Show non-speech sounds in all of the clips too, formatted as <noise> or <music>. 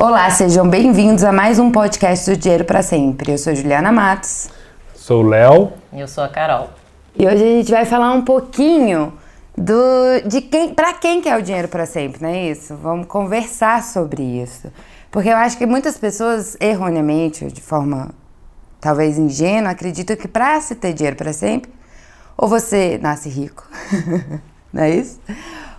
Olá, sejam bem-vindos a mais um podcast do Dinheiro para Sempre. Eu sou Juliana Matos. Sou o Léo. E eu sou a Carol. E hoje a gente vai falar um pouquinho do de quem, para quem que é o dinheiro para sempre, não é isso? Vamos conversar sobre isso. Porque eu acho que muitas pessoas erroneamente, de forma talvez ingênua, acreditam que para se ter dinheiro para sempre, ou você nasce rico, <laughs> não é isso?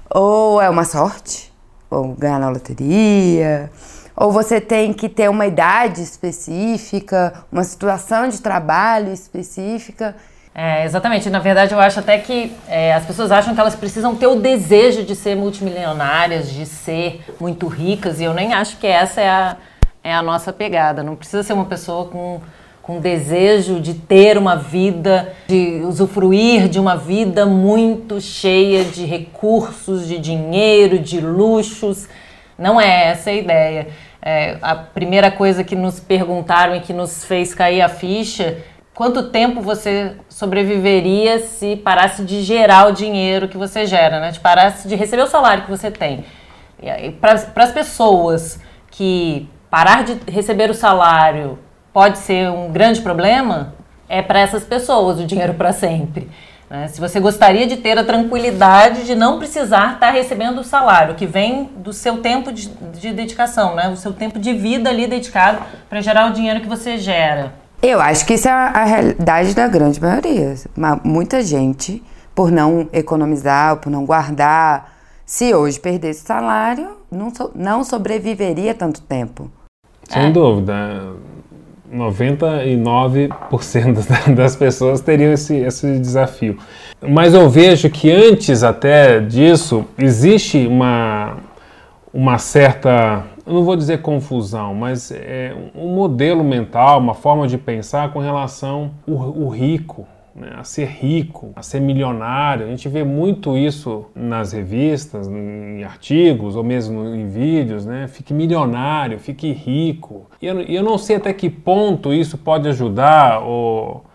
Ou é uma sorte, ou ganhar na loteria, ou você tem que ter uma idade específica, uma situação de trabalho específica. É, exatamente. Na verdade, eu acho até que é, as pessoas acham que elas precisam ter o desejo de ser multimilionárias, de ser muito ricas, e eu nem acho que essa é a, é a nossa pegada. Não precisa ser uma pessoa com, com desejo de ter uma vida, de usufruir de uma vida muito cheia de recursos, de dinheiro, de luxos. Não é essa a ideia. É, a primeira coisa que nos perguntaram e que nos fez cair a ficha quanto tempo você sobreviveria se parasse de gerar o dinheiro que você gera, né? De parasse de receber o salário que você tem. Para as pessoas que parar de receber o salário pode ser um grande problema, é para essas pessoas o dinheiro para sempre. Né? Se você gostaria de ter a tranquilidade de não precisar estar recebendo o salário, que vem do seu tempo de, de dedicação, né? o seu tempo de vida ali dedicado para gerar o dinheiro que você gera. Eu acho que isso é a realidade da grande maioria. Muita gente, por não economizar, por não guardar, se hoje perdesse salário, não, so, não sobreviveria tanto tempo. Sem é. dúvida. 99% <laughs> das pessoas teriam esse, esse desafio. Mas eu vejo que antes até disso existe uma, uma certa, não vou dizer confusão, mas é um modelo mental, uma forma de pensar com relação ao, ao rico né, a ser rico, a ser milionário. A gente vê muito isso nas revistas, em artigos ou mesmo em vídeos, né? Fique milionário, fique rico. E eu, eu não sei até que ponto isso pode ajudar ou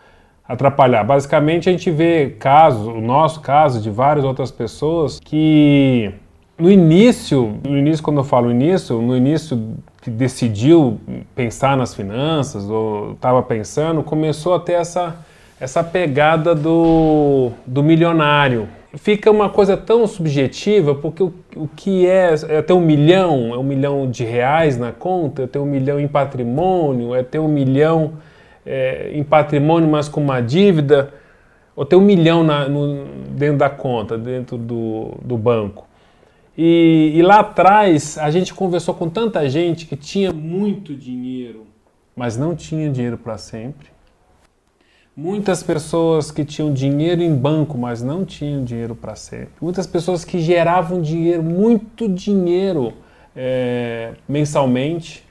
atrapalhar. Basicamente, a gente vê casos, o nosso caso, de várias outras pessoas que no início, no início quando eu falo início, no início que decidiu pensar nas finanças ou estava pensando, começou a ter essa essa pegada do, do milionário. Fica uma coisa tão subjetiva, porque o, o que é, é ter um milhão, é um milhão de reais na conta, é ter um milhão em patrimônio, é ter um milhão é, em patrimônio, mas com uma dívida, ou ter um milhão na, no, dentro da conta, dentro do, do banco. E, e lá atrás a gente conversou com tanta gente que tinha muito dinheiro, mas não tinha dinheiro para sempre Muitas pessoas que tinham dinheiro em banco, mas não tinham dinheiro para sempre. Muitas pessoas que geravam dinheiro, muito dinheiro é, mensalmente,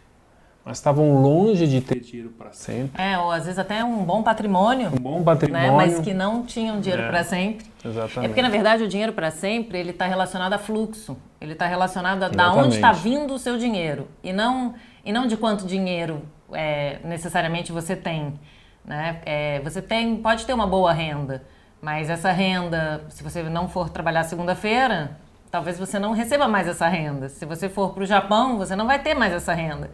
mas estavam longe de ter dinheiro para sempre. É, ou às vezes até um bom patrimônio. Um bom patrimônio. Né, mas que não tinham dinheiro é, para sempre. Exatamente. É porque, na verdade, o dinheiro para sempre ele está relacionado a fluxo. Ele está relacionado a da onde está vindo o seu dinheiro. E não, e não de quanto dinheiro é, necessariamente você tem. Né? É, você tem, pode ter uma boa renda, mas essa renda, se você não for trabalhar segunda-feira, talvez você não receba mais essa renda. Se você for para o Japão, você não vai ter mais essa renda.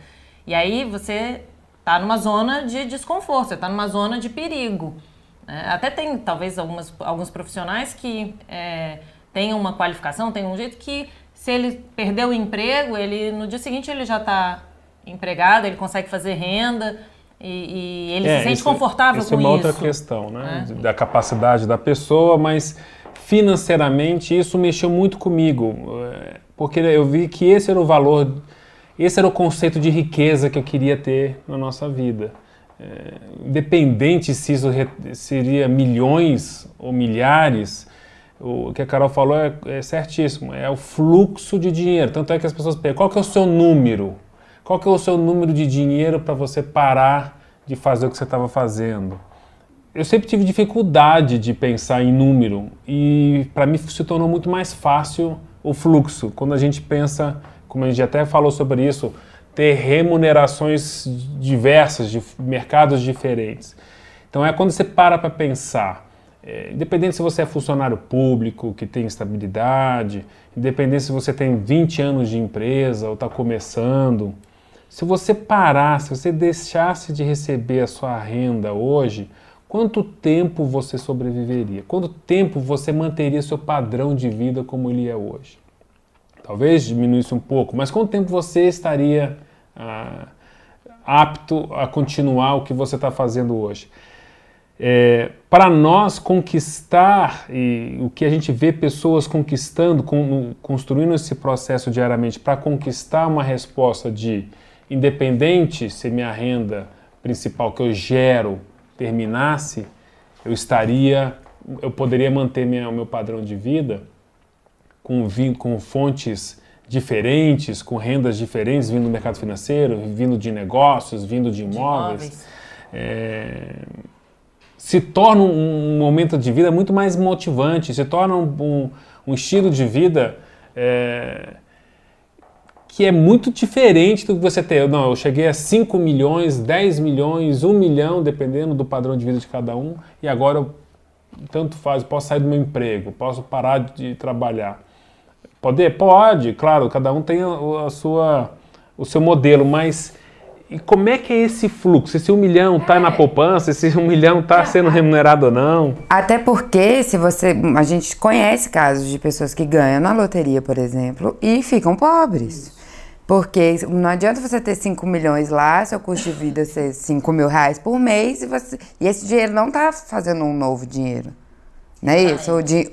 E aí você está numa zona de desconforto, está numa zona de perigo. Né? Até tem, talvez, algumas, alguns profissionais que é, têm uma qualificação, têm um jeito que, se ele perdeu o emprego, ele no dia seguinte ele já está empregado, ele consegue fazer renda. E, e ele é, se sente isso, confortável isso com isso. é uma outra questão, né? É. Da capacidade da pessoa, mas financeiramente isso mexeu muito comigo, é, porque eu vi que esse era o valor, esse era o conceito de riqueza que eu queria ter na nossa vida. É, independente se isso seria milhões ou milhares, o que a Carol falou é, é, certíssimo, é o fluxo de dinheiro. Tanto é que as pessoas perguntam, qual que é o seu número? Qual que é o seu número de dinheiro para você parar de fazer o que você estava fazendo? Eu sempre tive dificuldade de pensar em número e para mim se tornou muito mais fácil o fluxo. Quando a gente pensa, como a gente até falou sobre isso, ter remunerações diversas, de mercados diferentes. Então é quando você para para pensar, é, independente se você é funcionário público, que tem estabilidade, independente se você tem 20 anos de empresa ou está começando, Se você parasse, se você deixasse de receber a sua renda hoje, quanto tempo você sobreviveria? Quanto tempo você manteria seu padrão de vida como ele é hoje? Talvez diminuísse um pouco, mas quanto tempo você estaria ah, apto a continuar o que você está fazendo hoje? É, para nós conquistar e o que a gente vê pessoas conquistando, com, construindo esse processo diariamente para conquistar uma resposta de independente se minha renda principal que eu gero terminasse, eu estaria, eu poderia manter minha, o meu padrão de vida com, com fontes diferentes, com rendas diferentes, vindo do mercado financeiro, vindo de negócios, vindo de imóveis. De imóveis. É, se torna um, momento de vida muito mais motivante, se torna um, um, um estilo de vida é, que é muito diferente do que você ter. Não, eu cheguei a 5 milhões, 10 milhões, 1 milhão, dependendo do padrão de vida de cada um, e agora eu, tanto faz, posso sair do meu emprego, posso parar de trabalhar. Poder? Pode, claro, cada um tem a, a sua, o seu modelo, mas e como é que é esse fluxo? Esse um milhão está é. na poupança? Esse um milhão está sendo remunerado ou não? Até porque, se você. A gente conhece casos de pessoas que ganham na loteria, por exemplo, e ficam pobres. Porque não adianta você ter 5 milhões lá, seu custo de vida ser 5 mil reais por mês, e, você, e esse dinheiro não está fazendo um novo dinheiro. Não é isso? O di,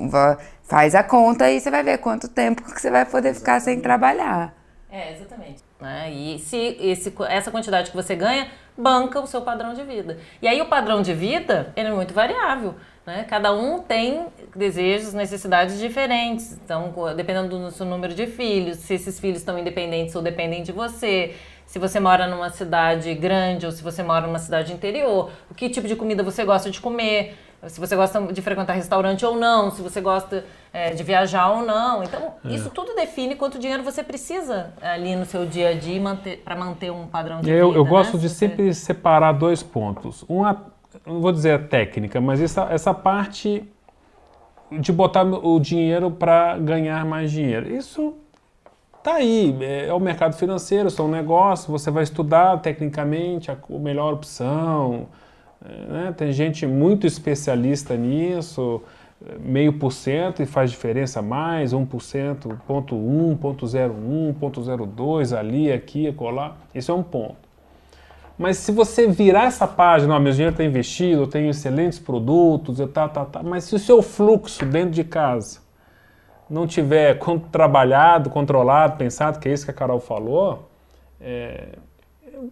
faz a conta e você vai ver quanto tempo que você vai poder ficar sem trabalhar. É, exatamente. Né? E se esse, essa quantidade que você ganha banca o seu padrão de vida. E aí o padrão de vida ele é muito variável. Né? Cada um tem desejos, necessidades diferentes. Então, dependendo do seu número de filhos, se esses filhos estão independentes ou dependem de você, se você mora numa cidade grande ou se você mora numa cidade interior, o que tipo de comida você gosta de comer se você gosta de frequentar restaurante ou não, se você gosta é, de viajar ou não. Então, é. isso tudo define quanto dinheiro você precisa ali no seu dia a dia para manter um padrão de eu, vida. Eu gosto né? de sempre separar dois pontos. Uma, não vou dizer a técnica, mas essa, essa parte de botar o dinheiro para ganhar mais dinheiro. Isso tá aí, é, é o mercado financeiro, são negócios, você vai estudar tecnicamente a, a melhor opção né? Tem gente muito especialista nisso, meio por cento e faz diferença mais, 1%, ponto 1, ponto 01, ponto 02, ali, aqui, colar. Isso é um ponto. Mas se você virar essa página, ó, meu dinheiro está investido, eu tenho excelentes produtos, eu tá, tá, tá, mas se o seu fluxo dentro de casa não tiver trabalhado, controlado, pensado, que é isso que a Carol falou, é,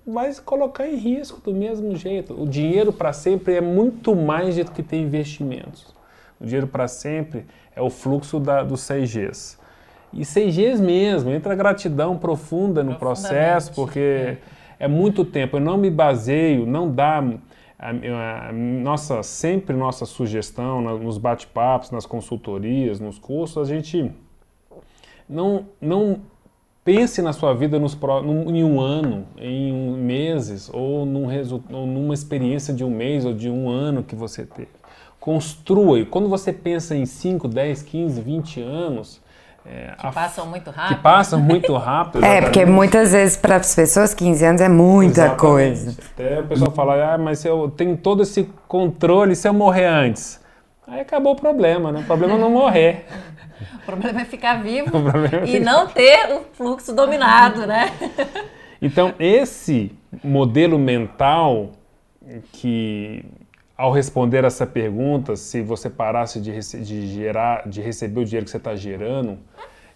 vai colocar em risco do mesmo jeito. O dinheiro para sempre é muito mais do que ter investimentos. O dinheiro para sempre é o fluxo da, dos 6Gs. E 6Gs mesmo, entra gratidão profunda no processo, porque é. é muito tempo. Eu não me baseio, não dá a, a, nossa sempre nossa sugestão nos bate-papos, nas consultorias, nos cursos, a gente não, não Pense na sua vida nos, em um ano, em meses, ou, num ou numa experiência de um mês ou de um ano que você teve. Construa. E quando você pensa em 5, 10, 15, 20 anos, é, que a, passam muito rápido. Que passam muito <laughs> rápido. é, porque muitas vezes para as pessoas 15 anos é muita exatamente. coisa. Até o pessoal fala, ah, mas eu tenho todo esse controle se eu morrer antes. Aí acabou o problema, né? O problema é não morrer. <laughs> O problema é ficar vivo <laughs> é e não ter o fluxo dominado, né? Então, esse modelo mental que ao responder essa pergunta, se você parasse de, de, gerar, de receber o dinheiro que você está gerando,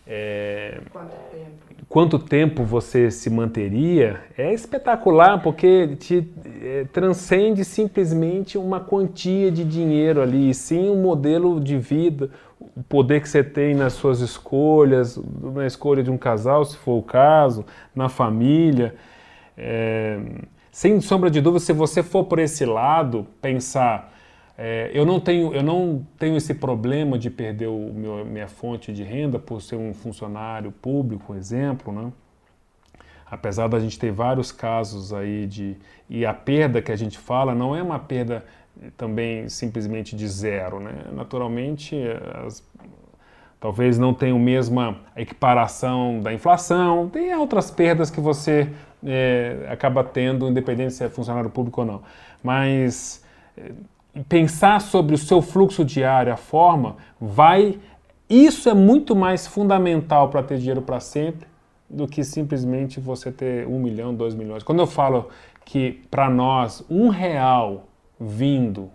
é, quanto, tempo? quanto tempo você se manteria, é espetacular, porque te é, transcende simplesmente uma quantia de dinheiro ali, sim um modelo de vida, o poder que você tem nas suas escolhas, na escolha de um casal, se for o caso, na família. É, sem sombra de dúvida, se você for por esse lado, pensar, é, eu, não tenho, eu não tenho esse problema de perder o meu, minha fonte de renda por ser um funcionário público, exemplo, né? apesar da gente ter vários casos aí de. E a perda que a gente fala não é uma perda também simplesmente de zero. Né? Naturalmente, as, talvez não tenha a mesma equiparação da inflação, tem outras perdas que você é, acaba tendo, independente se é funcionário público ou não. Mas é, pensar sobre o seu fluxo diário, a forma, vai. Isso é muito mais fundamental para ter dinheiro para sempre do que simplesmente você ter um milhão, dois milhões. Quando eu falo que para nós um real vindo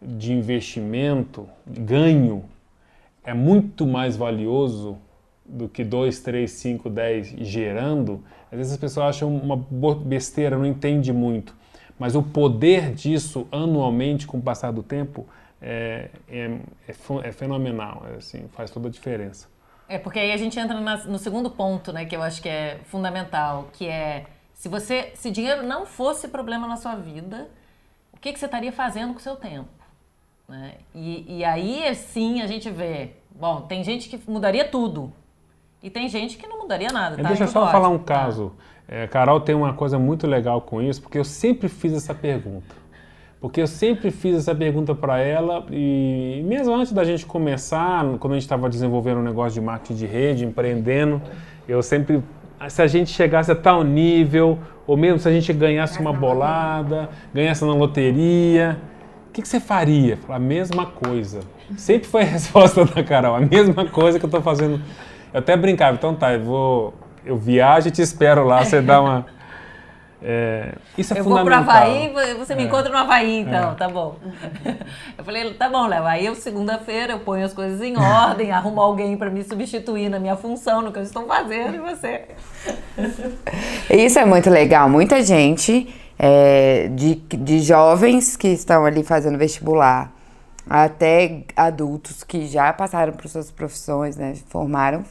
de investimento, ganho, é muito mais valioso do que 2, 3, 5, 10 gerando, às vezes as pessoas acham uma besteira, não entende muito. Mas o poder disso anualmente, com o passar do tempo, é, é, é, é fenomenal, é assim, faz toda a diferença. É porque aí a gente entra na, no segundo ponto, né, que eu acho que é fundamental, que é se você, se dinheiro não fosse problema na sua vida, o que, que você estaria fazendo com o seu tempo? Né? E, e aí sim a gente vê, bom, tem gente que mudaria tudo e tem gente que não mudaria nada. Tá? Deixa eu só falar um caso. É, Carol tem uma coisa muito legal com isso, porque eu sempre fiz essa pergunta. Porque eu sempre fiz essa pergunta para ela e mesmo antes da gente começar, quando a gente estava desenvolvendo um negócio de marketing de rede, empreendendo, eu sempre, se a gente chegasse a tal nível, ou mesmo se a gente ganhasse uma bolada, ganhasse na loteria, que, que você faria? A mesma coisa. Sempre foi a <laughs> resposta da Carol, a mesma coisa que eu estou fazendo. Eu até brincava, então tá, eu vou, eu viajo e te espero lá, você dá uma <laughs> é, isso é eu fundamental. vou para Havaí, você me é. encontra no Havaí, então, é. tá bom. <laughs> Eu falei, tá bom, Léo, aí eu segunda-feira eu ponho as coisas em ordem, arrumo alguém para me substituir na minha função, no que eu estou fazendo, e você. Isso é muito legal. Muita gente é, de, de jovens que estão ali fazendo vestibular, até adultos que já passaram por suas profissões, né, formaram,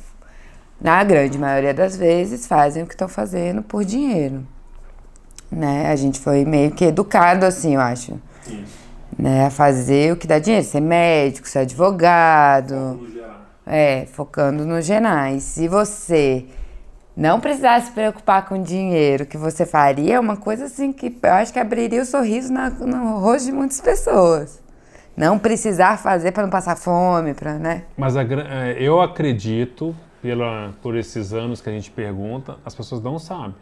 na grande maioria das vezes, fazem o que estão fazendo por dinheiro né? A gente foi meio que educado assim, eu acho. Isso. Né, a fazer o que dá dinheiro, ser médico, ser advogado. É, focando no genais. Se você não precisasse se preocupar com dinheiro, que você faria é uma coisa assim que eu acho que abriria o sorriso na, no rosto de muitas pessoas. Não precisar fazer para não passar fome, para, né? Mas a, é, eu acredito, pela, por esses anos que a gente pergunta, as pessoas não sabem.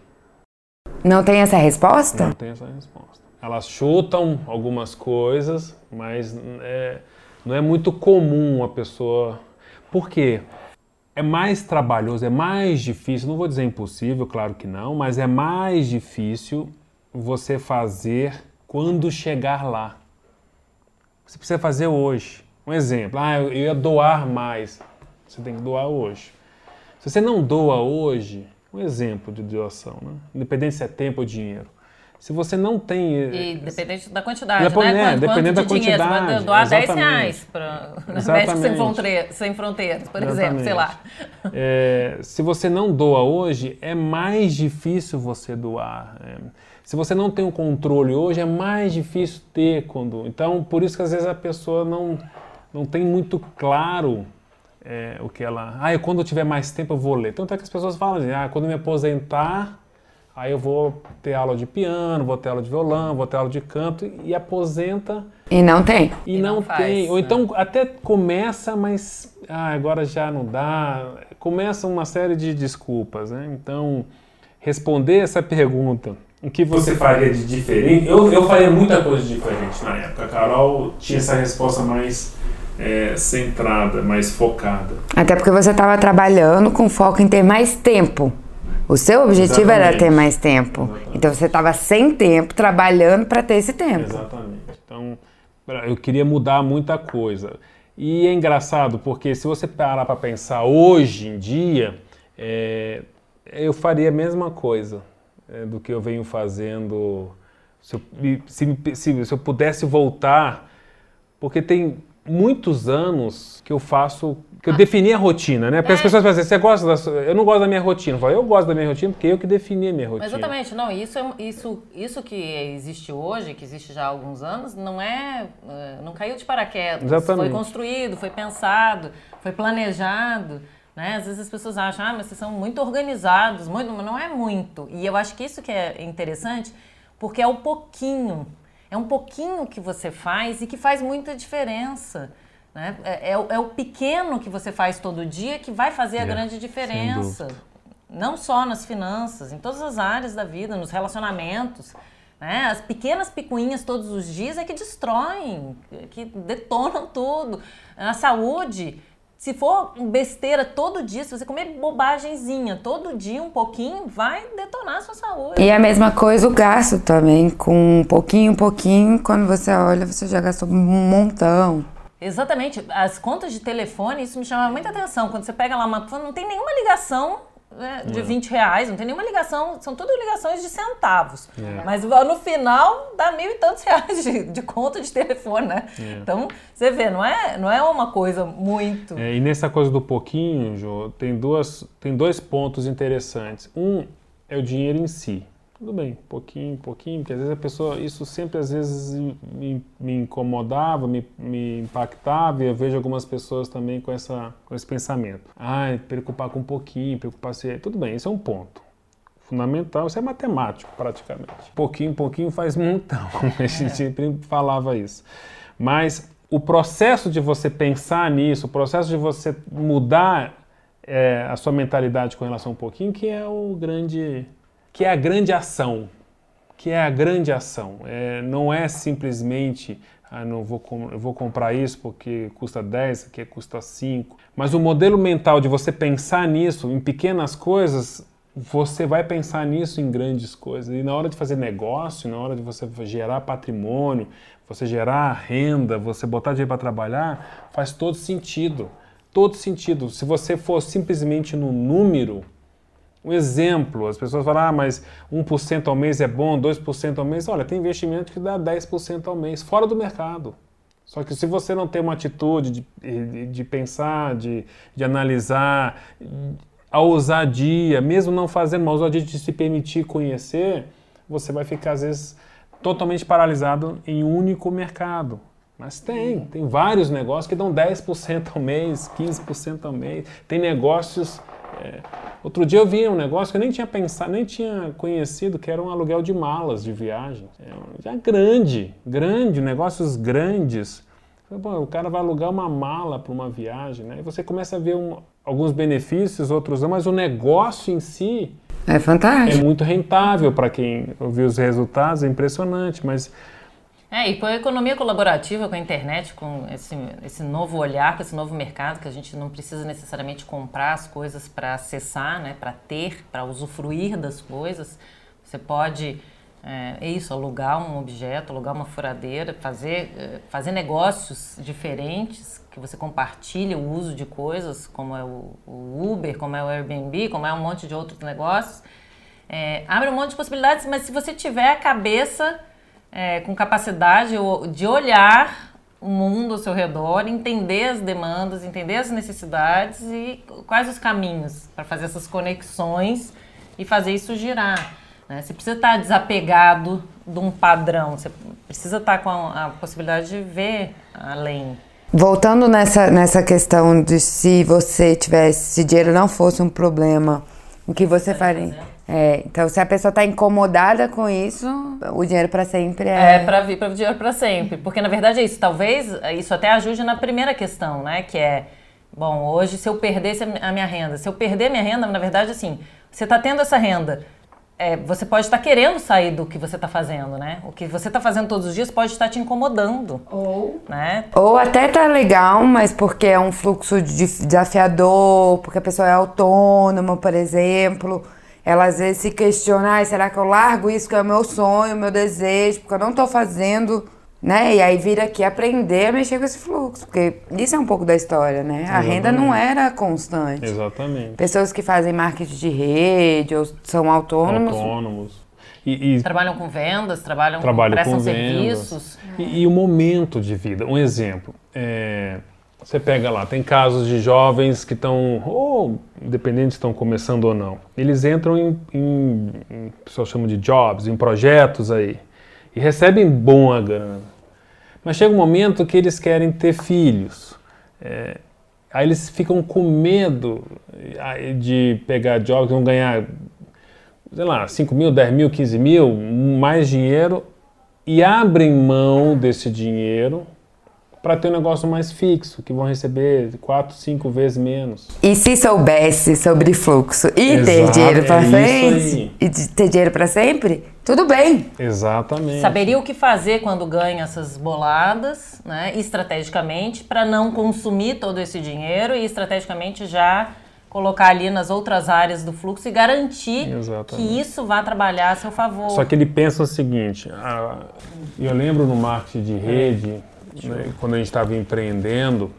Não tem essa resposta? Não tem essa resposta. Elas chutam algumas coisas, mas é, não é muito comum a pessoa. Por quê? É mais trabalhoso, é mais difícil, não vou dizer impossível, claro que não, mas é mais difícil você fazer quando chegar lá. Você precisa fazer hoje. Um exemplo, ah, eu ia doar mais. Você tem que doar hoje. Se você não doa hoje, um exemplo de doação, né? independente se é tempo ou dinheiro. Se você não tem. E dependente da quantidade, Depois, né? É, dependendo da quantidade. Dinheiro, você vai doar exatamente. 10 reais para Médicos <laughs> Sem, Fronteira, Sem Fronteiras, por exatamente. exemplo, sei lá. É, se você não doa hoje, é mais difícil você doar. É, se você não tem o um controle hoje, é mais difícil ter quando. Então, por isso que às vezes a pessoa não, não tem muito claro é, o que ela. Ah, eu, quando eu tiver mais tempo eu vou ler. Tanto é que as pessoas falam assim: ah, quando eu me aposentar, aí eu vou ter aula de piano, vou ter aula de violão, vou ter aula de canto, e aposenta. E não tem. E, e não, não faz, tem. Ou né? então até começa, mas ah, agora já não dá. Começa uma série de desculpas, né? Então, responder essa pergunta. O que você faria de diferente? Eu, eu faria muita coisa diferente na época. A Carol tinha essa resposta mais é, centrada, mais focada. Até porque você estava trabalhando com foco em ter mais tempo. O seu objetivo Exatamente. era ter mais tempo. Exatamente. Então você estava sem tempo, trabalhando para ter esse tempo. Exatamente. Então eu queria mudar muita coisa. E é engraçado porque se você parar para pensar hoje em dia, é, eu faria a mesma coisa é, do que eu venho fazendo. Se eu, se, se, se eu pudesse voltar, porque tem muitos anos que eu faço, que eu ah. defini a rotina, né? Porque é. as pessoas falam assim, você gosta da Eu não gosto da minha rotina. Eu falo, eu gosto da minha rotina porque eu que defini a minha rotina. Exatamente, não, isso, é, isso, isso que existe hoje, que existe já há alguns anos, não é, é. Não caiu de paraquedas. Exatamente. Foi construído, foi pensado, foi planejado. Né? Às vezes as pessoas acham, ah, mas vocês são muito organizados, muito, mas não é muito. E eu acho que isso que é interessante, porque é o pouquinho é um pouquinho que você faz e que faz muita diferença. Né? É, é, é, o pequeno que você faz todo dia que vai fazer a é, grande diferença. Não só nas finanças, em todas as áreas da vida, nos relacionamentos. Né? As pequenas picuinhas todos os dias é que destroem, que detonam tudo. Na saúde, se for besteira todo dia, se você comer bobagemzinha todo dia, um pouquinho, vai detonar a sua saúde. E a mesma coisa o gasto também, com um pouquinho, um pouquinho, quando você olha, você já gastou um montão. Exatamente. As contas de telefone, isso me chama muita atenção. Quando você pega lá uma. Não tem nenhuma ligação né, de é. 20 reais, não tem nenhuma ligação, são tudo ligações de centavos. É. Mas no final dá mil e tantos <laughs> reais de, de conta de telefone, né? É. Então, você vê, não é, não é uma coisa muito. É, e nessa coisa do pouquinho, Jô, tem, duas, tem dois pontos interessantes. Um é o dinheiro em si tudo bem, pouquinho, pouquinho, porque às vezes a pessoa, isso sempre às vezes me, me incomodava, me, me, impactava, e eu vejo algumas pessoas também com, essa, com esse pensamento. Ah, preocupar com um pouquinho, preocupar se. Tudo bem, isso é um ponto. Fundamental, isso é matemático praticamente. Pouquinho, pouquinho faz montão. <laughs> A gente é. sempre falava isso. Mas o processo de você pensar nisso, o processo de você mudar é, a sua mentalidade com relação a um pouquinho, que é o grande que é a grande ação, que é a grande ação. É, não é simplesmente, ah, não vou, vou comprar isso porque custa 10, aqui custa 5. Mas o modelo mental de você pensar nisso, em pequenas coisas, você vai pensar nisso em grandes coisas. E na hora de fazer negócio, na hora de você gerar patrimônio, você gerar renda, você botar dinheiro para trabalhar, faz todo sentido. Todo sentido. Se você for simplesmente no número, um exemplo, as pessoas falam, ah, mas 1% ao mês é bom, 2% ao mês. Olha, tem investimento que dá 10% ao mês, fora do mercado. Só que se você não tem uma atitude de, de pensar, de, de analisar, a ousadia, mesmo não fazendo uma ousadia de se permitir conhecer, você vai ficar, às vezes, totalmente paralisado em um único mercado. Mas tem, tem vários negócios que dão 10% ao mês, 15% ao mês. Tem negócios é, outro dia eu vi um negócio que eu nem tinha pensado, nem tinha conhecido, que era um aluguel de malas de viagem. É, já grande, grande, negócios grandes. Bom, o cara vai alugar uma mala para uma viagem, né? E você começa a ver um, alguns benefícios, outros não, mas o negócio em si é fantástico. É muito rentável para quem viu os resultados, é impressionante, mas é, e com a economia colaborativa, com a internet, com esse, esse novo olhar, com esse novo mercado, que a gente não precisa necessariamente comprar as coisas para acessar, né, para ter, para usufruir das coisas. Você pode, é, é, isso, alugar um objeto, alugar uma furadeira, fazer, é, fazer negócios diferentes, que você compartilha o uso de coisas, como é o, o Uber, como é o Airbnb, como é um monte de outros negócios. É, abre um monte de possibilidades, mas se você tiver a cabeça é, com capacidade de olhar o mundo ao seu redor, entender as demandas, entender as necessidades e quais os caminhos para fazer essas conexões e fazer isso girar. Né? Você precisa estar desapegado de um padrão, você precisa estar com a, a possibilidade de ver além. Voltando nessa, nessa questão de se você tivesse, se dinheiro não fosse um problema, o que você faria? É, então, se a pessoa está incomodada com isso, o dinheiro para sempre é. É para vir para o dinheiro para sempre. Porque, na verdade, é isso. Talvez isso até ajude na primeira questão, né? Que é, bom, hoje, se eu perdesse a minha renda, se eu perder a minha renda, na verdade, assim, você está tendo essa renda. É, você pode estar querendo sair do que você está fazendo, né? O que você está fazendo todos os dias pode estar te incomodando. Ou, né? Ou até tá legal, mas porque é um fluxo desafiador, porque a pessoa é autônoma, por exemplo ela às vezes se questiona, ah, será que eu largo isso que é o meu sonho, o meu desejo, porque eu não estou fazendo, né? E aí vira aqui aprender a mexer com esse fluxo, porque isso é um pouco da história, né? Exatamente. A renda não era constante. Exatamente. Pessoas que fazem marketing de rede ou são autônomos. Autônomos. E, e trabalham com vendas, trabalham, trabalham com, prestam com serviços. E, e, o momento de vida. Um exemplo. É, você pega lá, tem casos de jovens que estão, ou independente se estão começando ou não, eles entram em, em, em o pessoal chama de jobs, em projetos aí, e recebem boa grana. Mas chega um momento que eles querem ter filhos. É, aí eles ficam com medo de pegar jobs, vão ganhar, sei lá, 5 mil, 10 mil, 15 mil, mais dinheiro, e abrem mão desse dinheiro para ter um negócio mais fixo, que vão receber quatro, cinco vezes menos. E se soubesse sobre fluxo e Exato, ter dinheiro para é frente, e de- ter dinheiro para sempre, tudo bem. Exatamente. Saberia o que fazer quando ganha essas boladas, né, estrategicamente, para não consumir todo esse dinheiro e estrategicamente já colocar ali nas outras áreas do fluxo e garantir Exatamente. que isso vá trabalhar a seu favor. Só que ele pensa o seguinte, ah, eu lembro no marketing de rede, né, quando a gente estava empreendendo,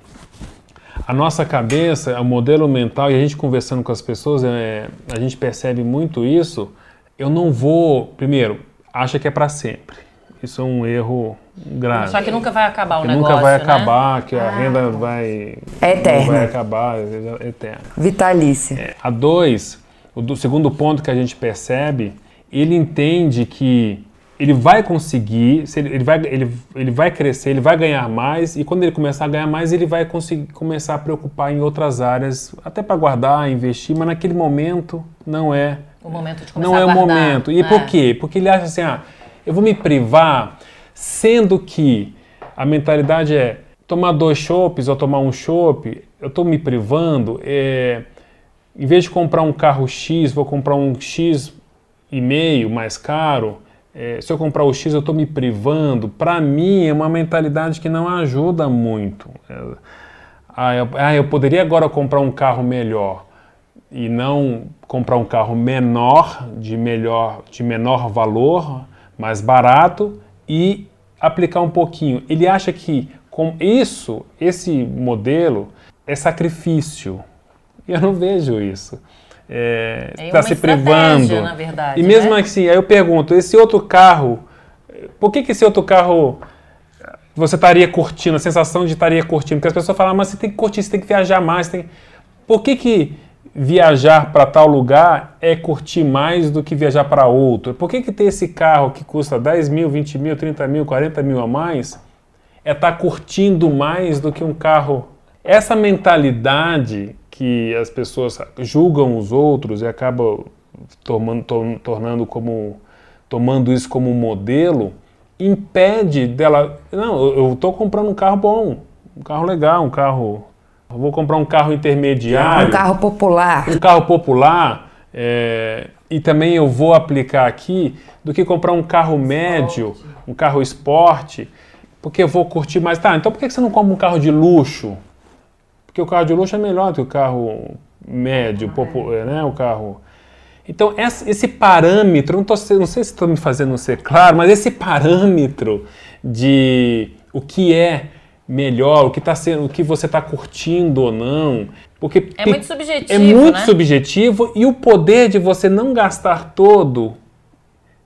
a nossa cabeça, o modelo mental, e a gente conversando com as pessoas, é, a gente percebe muito isso. Eu não vou, primeiro, acha que é para sempre. Isso é um erro grave. Achar que nunca vai acabar o que negócio, nunca vai né? acabar, que a renda vai, É eterna. vai acabar, é eterna. Vitalícia. A dois, o do segundo ponto que a gente percebe, ele entende que ele vai conseguir, se ele, ele vai, ele, ele vai crescer, ele vai ganhar mais, e quando ele começar a ganhar mais, ele vai conseguir começar a preocupar em outras áreas, até para guardar, investir, mas naquele momento não é O momento de começar não é o momento. E né? por quê? Porque ele acha assim, ah, eu vou me privar, sendo que a mentalidade é tomar dois chopes ou tomar um chopp, eu estou me privando, é, em vez de comprar um carro X, vou comprar um X e meio mais caro. É, se eu comprar o X, eu estou me privando. Para mim, é uma mentalidade que não ajuda muito. É, ah, eu, ah, eu poderia agora comprar um carro melhor e não comprar um carro menor, de melhor, de menor valor, mais barato e aplicar um pouquinho. Ele acha que com isso, esse modelo é sacrifício. Eu não vejo isso. É, É tá se privando. na verdade, e mesmo né? assim, aí eu pergunto, esse outro carro, por que, que esse outro carro você estaria curtindo, a sensação de estaria curtindo? Porque as pessoas falam, "Ah, mas você tem que curtir, você tem que viajar mais. Tem... Por que, que viajar para tal lugar é curtir mais do que viajar para outro? Por que, que ter esse carro que custa 10 mil, 20 mil, 30 mil, 40 mil a mais é estar curtindo mais do que um carro? Essa mentalidade que as pessoas julgam os outros e acabam tomando, tor- tornando como tomando isso como um modelo impede dela não eu estou comprando um carro bom um carro legal um carro eu vou comprar um carro intermediário Um carro popular. um carro popular é, e também eu vou aplicar aqui do que comprar um carro médio, um carro esporte, porque eu vou curtir mais. Tá, então por que você não compra um carro de luxo? Porque o carro de luxo é melhor do que o carro médio, popu- é, né? O carro. Então, essa- esse parâmetro, não, tô, não sei se estou me fazendo ser claro, mas esse parâmetro de o que é melhor, o que, tá sendo, o que você está curtindo ou não, porque É muito subjetivo, é muito né? subjetivo e o poder de você não gastar todo.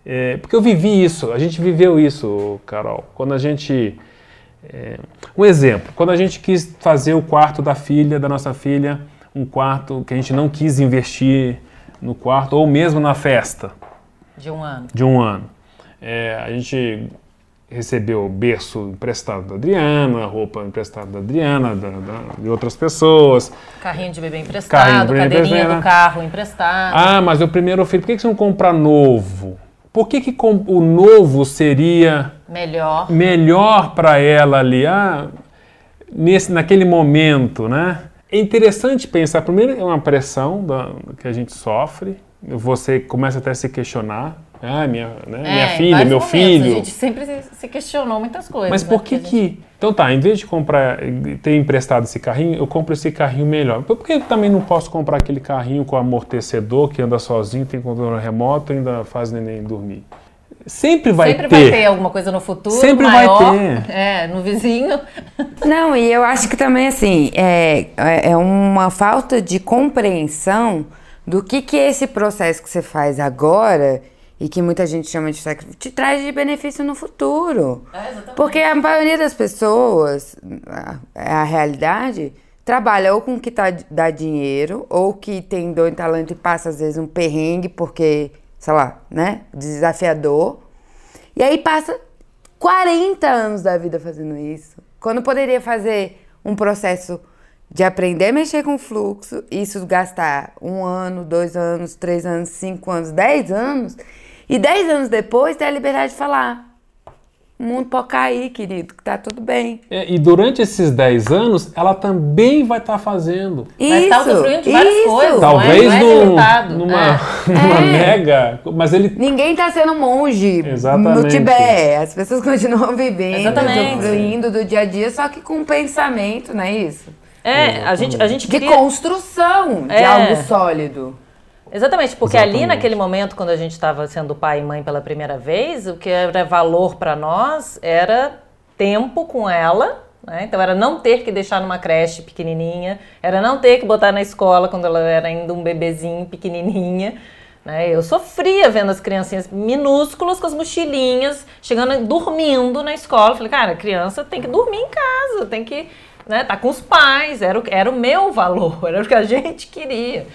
é, porque eu vivi isso, a gente viveu isso, Carol. Quando a gente. é, um exemplo, quando a gente quis fazer o quarto da filha, da nossa filha, um quarto que a gente não quis investir no quarto, ou mesmo na festa De um ano. de um ano. É, a gente recebeu berço emprestado da Adriana, roupa emprestada da Adriana, da- da- de outras pessoas. Carrinho de bebê Carrinho emprestado, de bebê cadeirinha emprestado. do carro emprestado. Ah, mas o primeiro filho, por que que você não compra novo? Por que, que com- o novo seria Melhor. melhor para ela ali, ah, nesse, naquele momento, né? É interessante pensar, primeiro é uma pressão da- que a gente sofre, você começa até a se questionar, ah, minha, né, minha É, em filha, meu momentos, filho, A gente sempre se- questionou muitas coisas. mas né? por que Porque a gente- que... Então tá, em vez de comprar, ter emprestado esse carrinho, eu compro esse carrinho melhor. Por que eu também não posso comprar aquele carrinho com amortecedor, que anda sozinho, tem controle remoto e ainda faz neném dormir? Sempre vai Sempre ter. vai ter alguma coisa no futuro Sempre vai maior, ter. É, no vizinho. <laughs> Não, e eu acho que também, assim, é, é é uma falta de compreensão do que, que esse processo que você faz agora e que muita gente chama de sacrifício, te traz de benefício no futuro. É, exatamente. Porque a maioria das pessoas, a- a realidade, trabalha ou com o que tá, dá dinheiro, ou que tem dom e talento e passa às vezes um perrengue, porque, sei lá, né, desafiador. E aí passa 40 anos da vida fazendo isso. Quando poderia fazer um processo de aprender a mexer com fluxo, isso gastar um ano, dois anos, três anos, cinco anos, dez anos, e dez anos depois ter a liberdade de falar. o mundo pode cair, querido, que tá tudo bem. É, e durante esses 10 anos, ela também vai estar tá fazendo. Vai tá Isso, estar usufruindo de várias isso. coisas. Talvez não é, não é num- limitado. numa, É. <laughs> numa É. mega. Mas ele. Ninguém tá sendo monge Exatamente. no Tibete. As pessoas <laughs> continuam vivendo, Exatamente. usufruindo do dia a dia, só que com pensamento, não é isso? É, a gente, a gente De queria... construção de É. algo sólido. Exatamente, porque ali Exatamente. naquele momento, quando a gente estava sendo pai e mãe pela primeira vez, o que era valor para nós era tempo com ela. né? Então era não ter que deixar numa creche pequenininha, era não ter que botar na escola quando ela era ainda um bebezinho pequenininha. né? Eu sofria vendo as criancinhas minúsculas com as mochilinhas, chegando dormindo na escola. Falei, cara, a criança tem que dormir em casa, tem que né, tá com os pais. Era o, era o meu valor, <laughs> era o que a gente queria.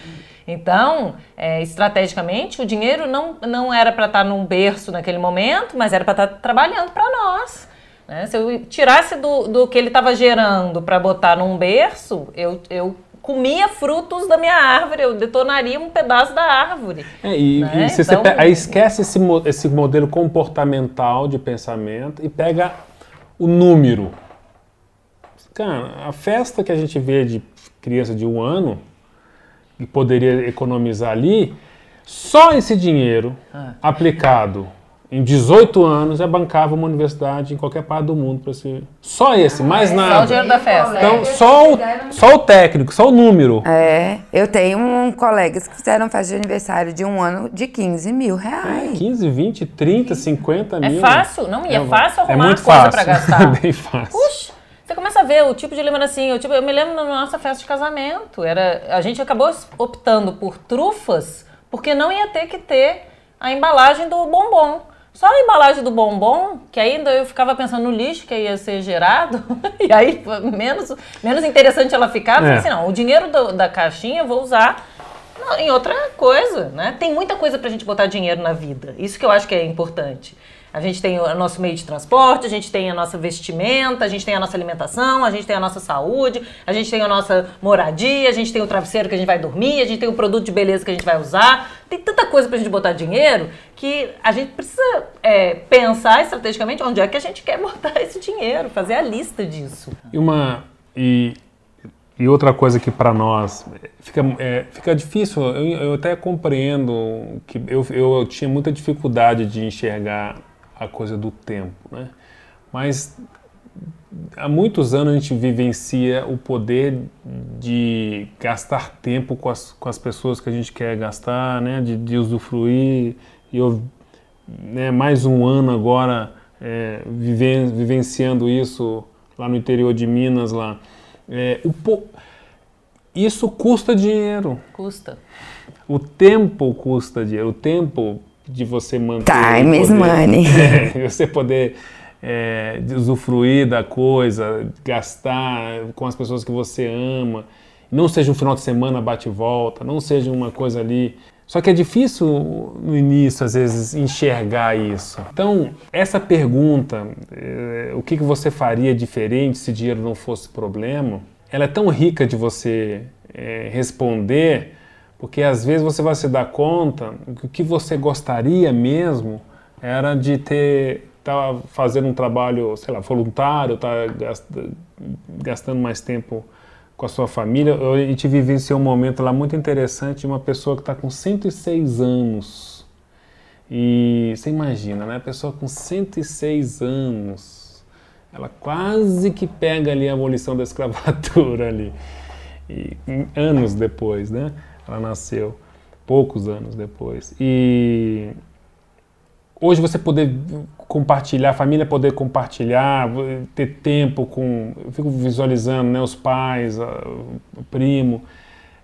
Então, é, estrategicamente, o dinheiro não, não era para estar num berço naquele momento, mas era para estar trabalhando para nós. né? Se eu tirasse do, do que ele estava gerando para botar num berço, eu, eu comia frutos da minha árvore, eu detonaria um pedaço da árvore. É, e, Né? e se Então- você aí esquece esse, esse modelo comportamental de pensamento e pega o número. Cara, a festa que a gente vê de criança de um ano poderia economizar ali, só esse dinheiro Ah. aplicado em 18 anos já bancava uma universidade em qualquer parte do mundo para ser. Só esse, mais Só o nada. dinheiro da festa. Então, só o, só o técnico, só o número. É, eu tenho um colegas que fizeram festa de aniversário de um ano de 15 mil reais. 15, 20, 30, 50 É mil. fácil, não, e é, É, fácil é arrumar muito coisa para <laughs> gastar. É bem fácil. Puxa, você começa a ver o tipo de lembrancinha. Eu, tipo, eu me lembro na nossa festa de casamento. Era, a gente acabou optando por trufas porque não ia ter que ter a embalagem do bombom. Só a embalagem do bombom, que ainda eu ficava pensando no lixo que ia ser gerado, <laughs> e aí menos, menos interessante ela ficava. É. assim, não, o dinheiro do- da caixinha eu vou usar em outra coisa, né? Tem muita coisa pra gente botar dinheiro na vida. Isso que eu acho que é importante. A gente tem o nosso meio de transporte, a gente tem a nossa vestimenta, a gente tem a nossa alimentação, a gente tem a nossa saúde, a gente tem a nossa moradia, a gente tem o travesseiro que a gente vai dormir, a gente tem o produto de beleza que a gente vai usar. Tem tanta coisa pra gente botar dinheiro que a gente precisa é, pensar estrategicamente onde é que a gente quer botar esse dinheiro, fazer a lista disso. E uma e, e outra coisa que para nós fica, é, fica difícil, eu, eu até compreendo que eu, eu tinha muita dificuldade de enxergar a coisa do tempo, né? Mas há muitos anos a gente vivencia o poder de gastar tempo com as, com as pessoas que a gente quer gastar, né? De, de usufruir. E eu, né, mais um ano agora é, viven- vivenciando isso lá no interior de Minas lá. É, o po- isso custa dinheiro. Custa. O tempo custa dinheiro. O tempo de você manter. Time is money. É, <laughs> você poder é, usufruir da coisa, gastar com as pessoas que você ama. Não seja um final de semana bate e volta, não seja uma coisa ali. Só que é difícil no início, às vezes, enxergar isso. Então, essa pergunta, é, o que que você faria diferente se dinheiro não fosse problema, ela é tão rica de você é, responder, porque às vezes você vai se dar conta que o que você gostaria mesmo era de ter tá fazendo um trabalho, sei lá, voluntário, tá gasta- gastando mais tempo com a sua família. Eu- A gente vivenciou um momento lá muito interessante de uma pessoa que está com 106 anos. E você imagina, né? A pessoa com 106 anos, ela quase que pega ali a abolição da escravatura ali. E anos depois, né? Ela nasceu, poucos anos depois. E hoje você poder compartilhar, a família poder compartilhar, ter tempo com, eu fico visualizando, né, os pais, o primo,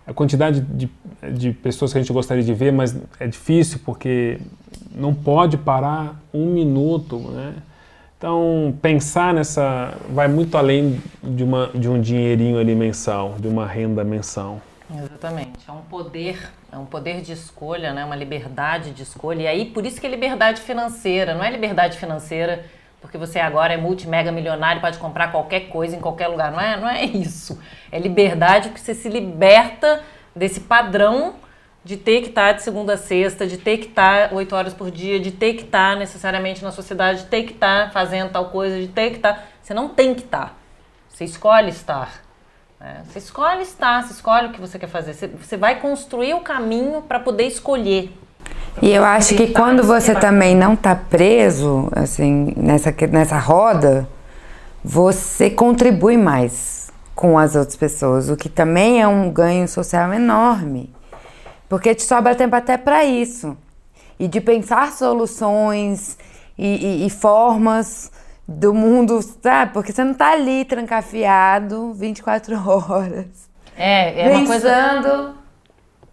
a quantidade de, de pessoas que a gente gostaria de ver, mas é difícil porque não pode parar um minuto, né? Então, pensar nessa vai muito além de, uma, de um dinheirinho ali mensal, de uma renda mensal. Exatamente. É um poder, é um poder de escolha, né? uma liberdade de escolha. E aí, por isso que é liberdade financeira. Não é liberdade financeira porque você agora é multi, mega milionário e pode comprar qualquer coisa em qualquer lugar. Não é, não é isso. É liberdade porque você se liberta desse padrão de ter que estar de segunda a sexta, de ter que estar oito horas por dia, de ter que estar necessariamente na sociedade, de ter que estar fazendo tal coisa, de ter que estar. Você não tem que estar. Você escolhe estar. Né? Você escolhe estar, você escolhe o que você quer fazer. Você, você vai construir o caminho para poder escolher. E eu acho que quando você também não está preso, assim, nessa, nessa roda, você contribui mais com as outras pessoas, o que também é um ganho social enorme. Porque te sobra tempo até para isso. E de pensar soluções e, e, e, formas do mundo, sabe? Porque você não tá ali trancafiado 24 <laughs> horas. É, é uma coisa.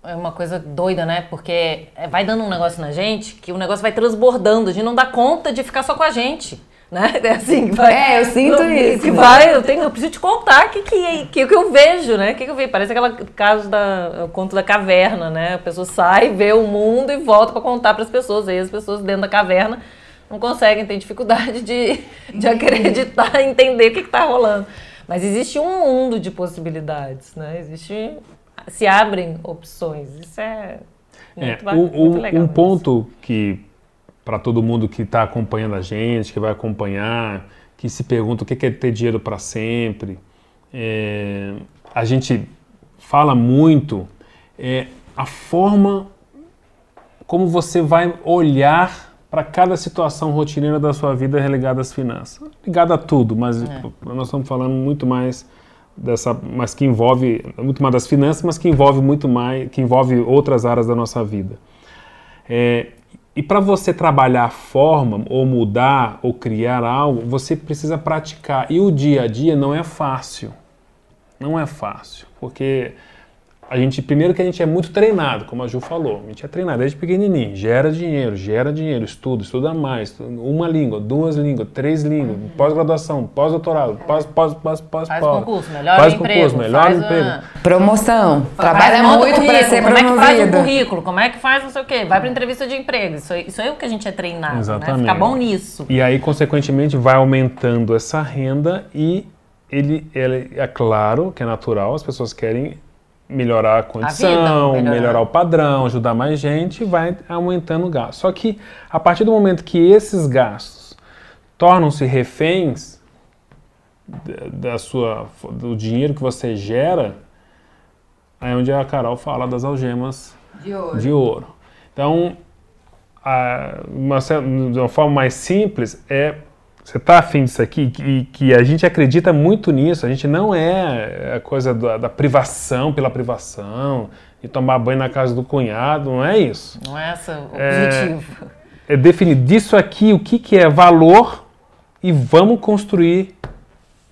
É uma coisa doida, né? Porque vai dando um negócio na gente que o negócio vai transbordando. A gente não dá conta de ficar só com a gente né? <laughs> É assim, vai, é, eu sinto isso. Que vai, eu tenho, eu preciso te contar o que, que, que, que eu vejo, né? O que, que eu vejo? Parece aquele caso da o conto da caverna, né? A pessoa sai, vê o mundo e volta para contar para as pessoas. Aí as pessoas dentro da caverna não conseguem, têm dificuldade de, de acreditar, entender o que está rolando. Mas existe um mundo de possibilidades, né? Existe, se abrem opções. Isso é muito, é, muito um, legal. Um ponto que para todo mundo que está acompanhando a gente, que vai acompanhar, que se pergunta o que é ter dinheiro para sempre. É, a gente fala muito é, a forma como você vai olhar para cada situação rotineira da sua vida relegada às finanças. Ligada a tudo, mas é. nós estamos falando muito mais dessa, mas que envolve muito mais das finanças, mas que envolve muito mais, que envolve outras áreas da nossa vida. É, e para você trabalhar a forma, ou mudar, ou criar algo, você precisa praticar. E o dia a dia não é fácil. Não é fácil. Porque a gente, primeiro que a gente é muito treinado, como a Ju falou, a gente é treinado desde pequenininho, gera dinheiro, gera dinheiro, estuda, estuda mais, uma língua, duas línguas, três línguas, uhum. pós-graduação, pós-doutorado, pós, pós, pós, pós, faz pós, concurso, melhor faz emprego, concurso, melhor emprego, a... promoção, trabalha muito para ser como promovido. Como é que faz o currículo, como é que faz não sei o quê, vai para entrevista de emprego, isso, isso é o que a gente é treinado, Exatamente. né? Ficar bom nisso. E aí, consequentemente, vai aumentando essa renda e ele, ele é claro que é natural, as pessoas querem melhorar a condição, a vida, melhorar. melhorar. o padrão, ajudar mais gente, vai aumentando o gasto. Só que a partir do momento que esses gastos tornam-se reféns da sua, do dinheiro que você gera, aí é onde a Carol fala das algemas de ouro. De ouro. Então, a, uma, de uma forma mais simples, é você está afim disso aqui? Que, que a gente acredita muito nisso. A gente não é a coisa da, da, privação pela privação, de tomar banho na casa do cunhado, não é isso. Não é esse o objetivo. É, é definir disso aqui o que, que é valor e vamos construir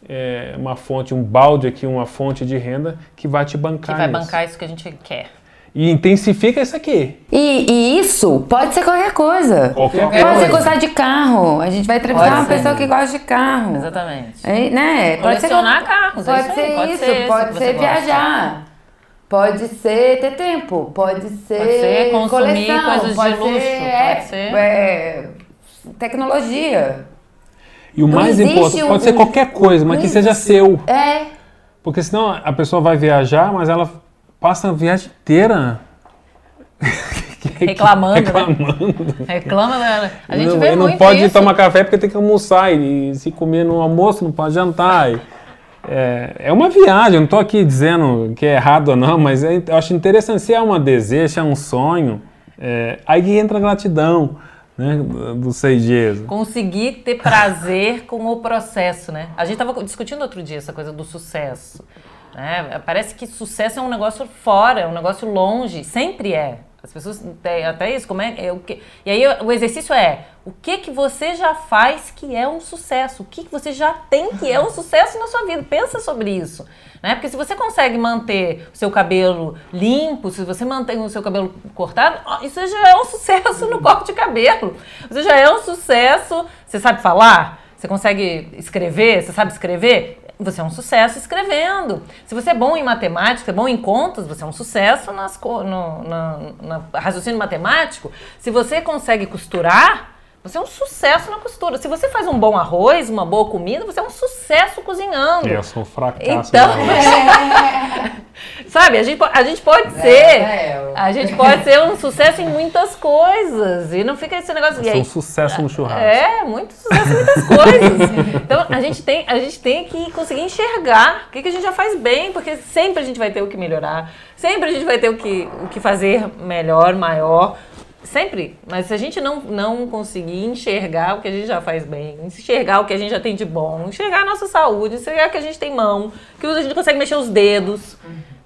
é, uma fonte, um balde aqui, uma fonte de renda que vai te bancar. Que vai isso. bancar isso que a gente quer. E intensifica isso aqui. E, e, isso pode ser qualquer coisa. Qualquer pode coisa. ser gostar de carro. A gente vai entrevistar pode uma ser. pessoa que gosta de carro. Exatamente. É, né? Pode ser carros. Pode é ser isso, pode isso, ser, pode ser viajar. Pode ser ter tempo, pode ser, pode ser consumir coleção, coisas pode de luxo, ser, pode é, ser é, tecnologia. E o Não mais importante, um- pode ser qualquer coisa, mas que seja seu. É, Porque senão a pessoa vai viajar, mas ela passa a viagem inteira <laughs> Reclamando, né? reclamando. Reclama, né? A gente não, vê não muito pode isso. tomar café porque tem que almoçar e se comer no almoço não pode jantar. E, é, é uma viagem, eu não estou aqui dizendo que é errado ou não, mas é- eu acho interessante. Se é uma desejo, se é um sonho, é, aí que entra a gratidão né, dos seis dias. Conseguir ter prazer com o processo, né? A gente estava discutindo outro dia essa coisa do sucesso. Né? Parece que sucesso é um negócio fora, é um negócio longe. Sempre é. As pessoas têm até isso, como é, é o que. E aí o exercício é o que que você já faz que é um sucesso? O que, que você já tem que é um <laughs> sucesso na sua vida? Pensa sobre isso. Né? Porque se você consegue manter o seu cabelo limpo, se você mantém o seu cabelo cortado, isso já é um sucesso no corte de cabelo. Isso já é um sucesso. Você sabe falar? Você consegue escrever? Você sabe escrever? Você é um sucesso escrevendo. Se você é bom em matemática, é bom em contas, você é um sucesso nas, no, na, na raciocínio matemático. Se você consegue costurar, você é um sucesso na costura. Se você faz um bom arroz, uma boa comida, você é um sucesso cozinhando. Eu sou um fracasso. Então, né? <laughs> Sabe, a gente, a gente pode ser. É, a gente pode ser um sucesso em muitas coisas. E não fica esse negócio. É um sucesso no churrasco. É, muito sucesso em muitas coisas. Então a gente tem, a gente tem que conseguir enxergar o que, que a gente já faz bem, porque sempre a gente vai ter o que melhorar, sempre a gente vai ter o que, o que fazer melhor, maior. Sempre, mas se a gente não, não conseguir enxergar o que a gente já faz bem, enxergar o que a gente já tem de bom, enxergar a nossa saúde, enxergar que a gente tem mão, que a gente consegue mexer os dedos,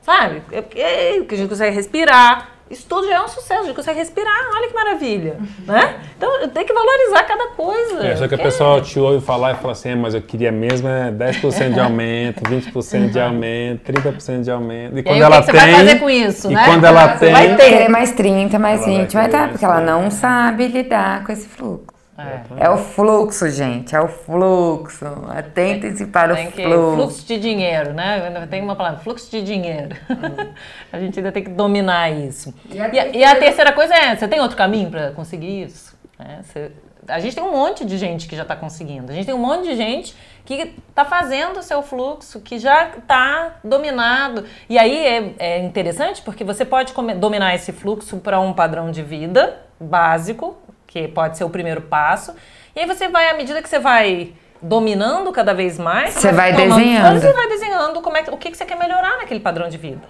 sabe? É é, que a gente consegue respirar, isso tudo já é um sucesso, a gente consegue respirar, olha que maravilha, né? Então tem que valorizar cada coisa. É, só que a pessoa te ouve falar e fala assim, mas eu queria mesmo é 10% de aumento, 20% de aumento, 30% de aumento. E, e quando aí, ela o que tem, você vai fazer com isso, e né? quando ela você tem... Vai ter mais 30, mais 20, vai estar, porque ela não sabe lidar com esse fluxo. É. é. o fluxo, gente, é o fluxo. Atentem-se para tem o que, fluxo. Fluxo de dinheiro, né? Tem uma palavra, fluxo de dinheiro. Hum. <laughs> a gente ainda tem que dominar isso. E a, e a, e a terceira coisa é, você tem outro caminho para conseguir isso? É, você, a gente tem um monte de gente que já está conseguindo. A gente tem um monte de gente que está fazendo o seu fluxo, que já está dominado. E aí é, é interessante porque você pode dominar esse fluxo para um padrão de vida básico, que pode ser o primeiro passo. E aí você vai, à medida que você vai dominando cada vez mais, você vai, vai desenhando. Você vai desenhando como é, o que, que você quer melhorar naquele padrão de vida.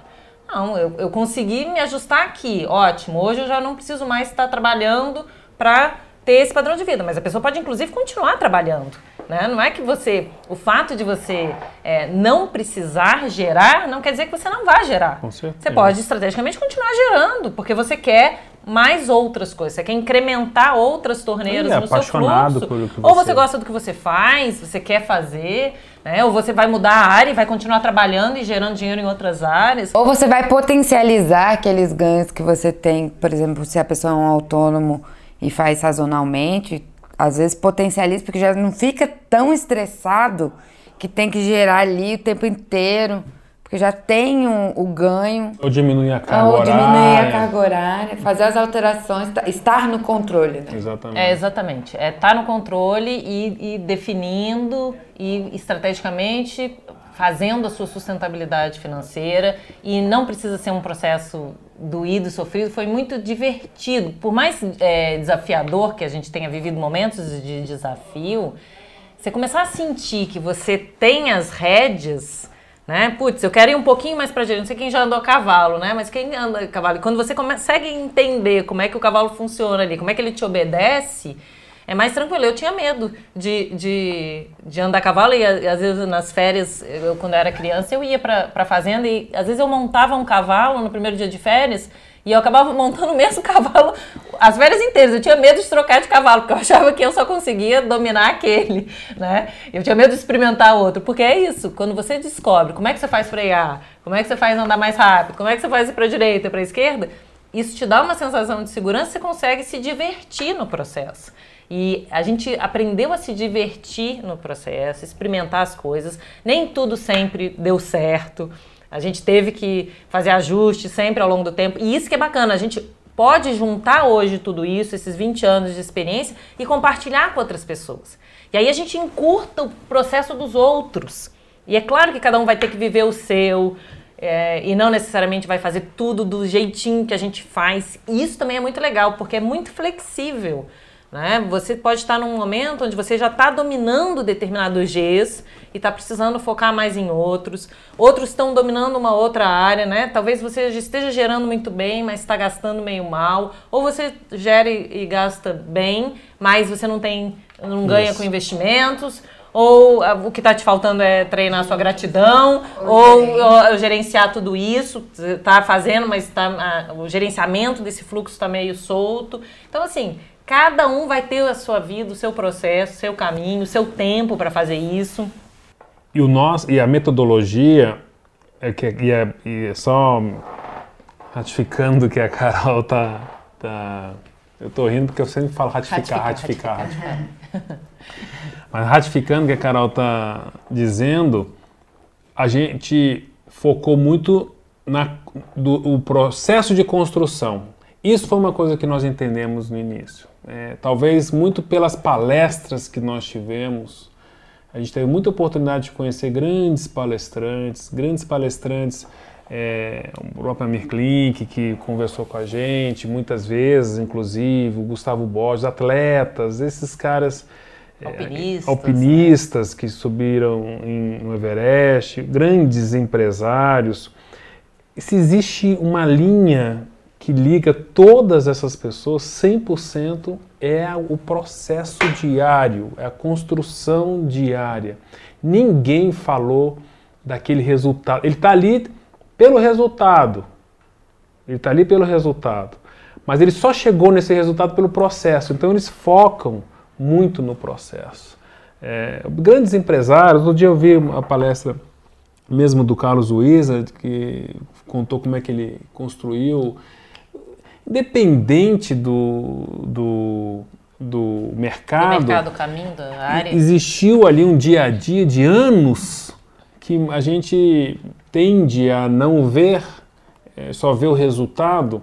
Não, eu, eu consegui me ajustar aqui, ótimo. Hoje eu já não preciso mais estar trabalhando para ter esse padrão de vida, mas a pessoa pode inclusive continuar trabalhando. Né? Não é que você, o fato de você é, não precisar gerar, não quer dizer que você não vai gerar. Com certeza. Você pode estrategicamente continuar gerando, porque você quer mais outras coisas, você quer incrementar outras torneiras é no seu fluxo. Por você... Ou você gosta do que você faz, você quer fazer, né? Ou você vai mudar a área e vai continuar trabalhando e gerando dinheiro em outras áreas. Ou você vai potencializar aqueles ganhos que você tem, por exemplo, se a pessoa é um autônomo e faz sazonalmente, às vezes potencializa porque já não fica tão estressado que tem que gerar ali o tempo inteiro. Porque já tem um, o ganho. Ou diminuir a carga ou horária. Ou diminuir a carga horária, fazer as alterações, tá, estar no controle. Né? Exatamente. É, exatamente. É estar tá no controle e, e definindo e estrategicamente fazendo a sua sustentabilidade financeira e não precisa ser um processo doído, sofrido, foi muito divertido. Por mais é, desafiador que a gente tenha vivido momentos de desafio, você começar a sentir que você tem as rédeas, né? Putz, eu quero ir um pouquinho mais para direita. Não sei quem já andou a cavalo, né? Mas quem anda a cavalo, quando você consegue entender como é que o cavalo funciona ali, como é que ele te obedece, é mais tranquilo. Eu tinha medo de, de, de andar a cavalo e às vezes nas férias, eu, quando eu era criança, eu ia para fazenda e às vezes eu montava um cavalo no primeiro dia de férias e eu acabava montando <laughs> o mesmo cavalo as férias inteiras. Eu tinha medo de trocar de cavalo, porque eu achava que eu só conseguia dominar aquele, né? Eu tinha medo de experimentar outro, porque é isso. Quando você descobre como é que você faz frear, como é que você faz andar mais rápido, como é que você faz ir para direita, para esquerda, isso te dá uma sensação de segurança, você consegue se divertir no processo. E a gente aprendeu a se divertir no processo, experimentar as coisas. Nem tudo sempre deu certo. A gente teve que fazer ajustes sempre ao longo do tempo. E isso que é bacana, a gente pode juntar hoje tudo isso, esses 20 anos de experiência, e compartilhar com outras pessoas. E aí a gente encurta o processo dos outros. E é claro que cada um vai ter que viver o seu, é, e não necessariamente vai fazer tudo do jeitinho que a gente faz. E isso também é muito legal, porque é muito flexível. Né? Você pode estar num momento onde você já está dominando determinados Gs e está precisando focar mais em outros. Outros estão dominando uma outra área, né? Talvez você esteja gerando muito bem, mas está gastando meio mal. Ou você gere e gasta bem, mas você não tem, não ganha Isso. com investimentos ou ah, o que está te faltando é treinar a sua gratidão, ou, ou, gerenciar tudo isso, está fazendo, mas tá, o gerenciamento desse fluxo está meio solto. Então, assim, Cada um vai ter a sua vida, o seu processo, o seu caminho, o seu tempo para fazer isso. E, o nosso, e a metodologia, é que, e, é, e é só ratificando que a Carol tá, tá. Eu tô rindo porque eu sempre falo ratificar, ratificar, ratificar. ratificar. Mas ratificando o que a Carol tá dizendo, a gente focou muito na, do, o processo de construção. Isso foi uma coisa que nós entendemos no início. É, talvez muito pelas palestras que nós tivemos, a gente teve muita oportunidade de conhecer grandes palestrantes, grandes palestrantes é, o próprio Amir Klink, que conversou com a gente muitas vezes, inclusive, o Gustavo Borges, atletas, esses caras alpinistas, é, alpinistas que subiram em, no Everest, grandes empresários. Se existe uma linha que liga todas essas pessoas, 100% é o processo diário, é a construção diária. Ninguém falou daquele resultado. Ele está ali pelo resultado. Ele está ali pelo resultado. Mas ele só chegou nesse resultado pelo processo. Então eles focam muito no processo. É, grandes empresários, no dia eu vi uma palestra mesmo do Carlos Wizard, que contou como é que ele construiu, independente do, do, do mercado. Do mercado, caminho da área. Existiu ali um dia a dia de anos que a gente tende a não ver, é, só ver o resultado,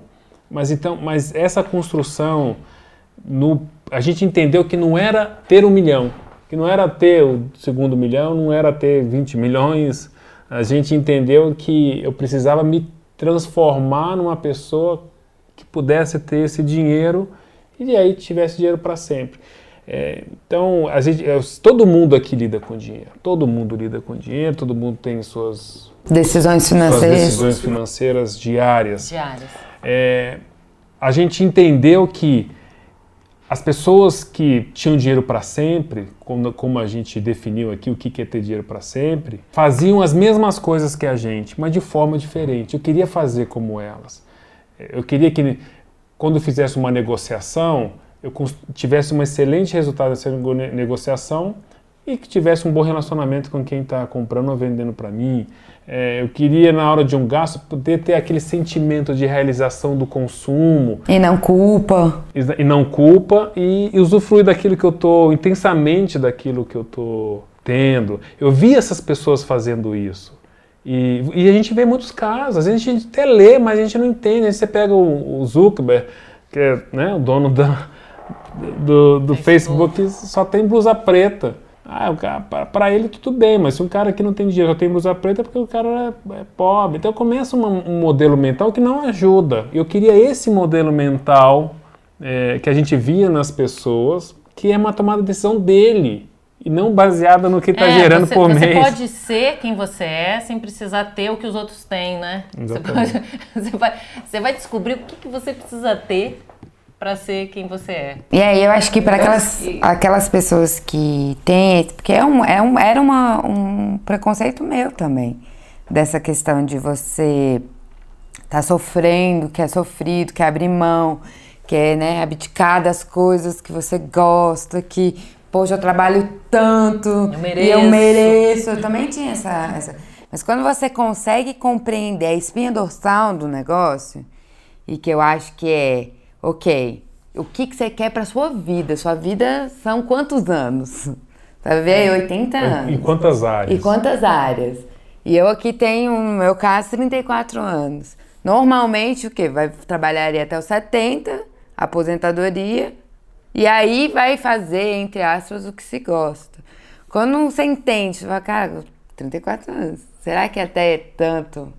mas então, mas essa construção no, a gente entendeu que não era ter um milhão, que não era ter o segundo milhão, não era ter 20 milhões. A gente entendeu que eu precisava me transformar numa pessoa pudesse ter esse dinheiro e aí tivesse dinheiro para sempre. É, então, a gente, todo mundo aqui lida com dinheiro. Todo mundo lida com dinheiro, todo mundo tem suas decisões financeiras, suas decisões financeiras diárias. Diárias. É, a gente entendeu que as pessoas que tinham dinheiro para sempre, como, como, a gente definiu aqui o que é ter dinheiro para sempre, faziam as mesmas coisas que a gente, mas de forma diferente. Eu queria fazer como elas. Eu queria que, quando fizesse uma negociação, eu tivesse um excelente resultado dessa negociação e que tivesse um bom relacionamento com quem está comprando ou vendendo para mim. É, eu queria, na hora de um gasto, poder ter aquele sentimento de realização do consumo. E não culpa. E, e não culpa e, e usufruir daquilo que eu estou, intensamente daquilo que eu estou tendo. Eu vi essas pessoas fazendo isso. E, e, a gente vê muitos casos, às vezes a gente até lê, mas a gente não entende. Aí você pega o, o Zuckerberg, que é né, o dono da, do, do Facebook. Facebook, só tem blusa preta. Ah, para ele tudo bem, mas se um cara que não tem dinheiro só tem blusa preta é porque o cara é, é pobre. Então começa uma, um modelo mental que não ajuda. Eu queria esse modelo mental é, que a gente via nas pessoas, que é uma tomada de decisão dele e não baseada no que está é, gerando você, por você mês. Você pode ser quem você é sem precisar ter o que os outros têm, né? Você, pode, <laughs> você, vai, você vai descobrir o que, que você precisa ter para ser quem você é. E aí eu acho que para aquelas, aquelas pessoas que têm, porque é um, é um, era uma, um preconceito meu também, dessa questão de você tá sofrendo, quer sofrido, quer abrir mão, quer né, abdicar das coisas que você gosta, que, poxa, eu trabalho tanto eu mereço. e eu mereço. Eu também tinha essa, essa. Mas quando você consegue compreender a espinha dorsal do negócio, e que eu acho que é ok, o que, que você quer para sua vida? Sua vida são quantos anos? Vai ver aí 80 anos. Em quantas áreas? E quantas áreas? E eu aqui tenho, no meu caso, 34 anos. Normalmente, o quê? Vai trabalhar até os 70, aposentadoria, e aí vai fazer, entre aspas, o que se gosta. Quando você entende, você fala, cara, 34 anos, será que até tanto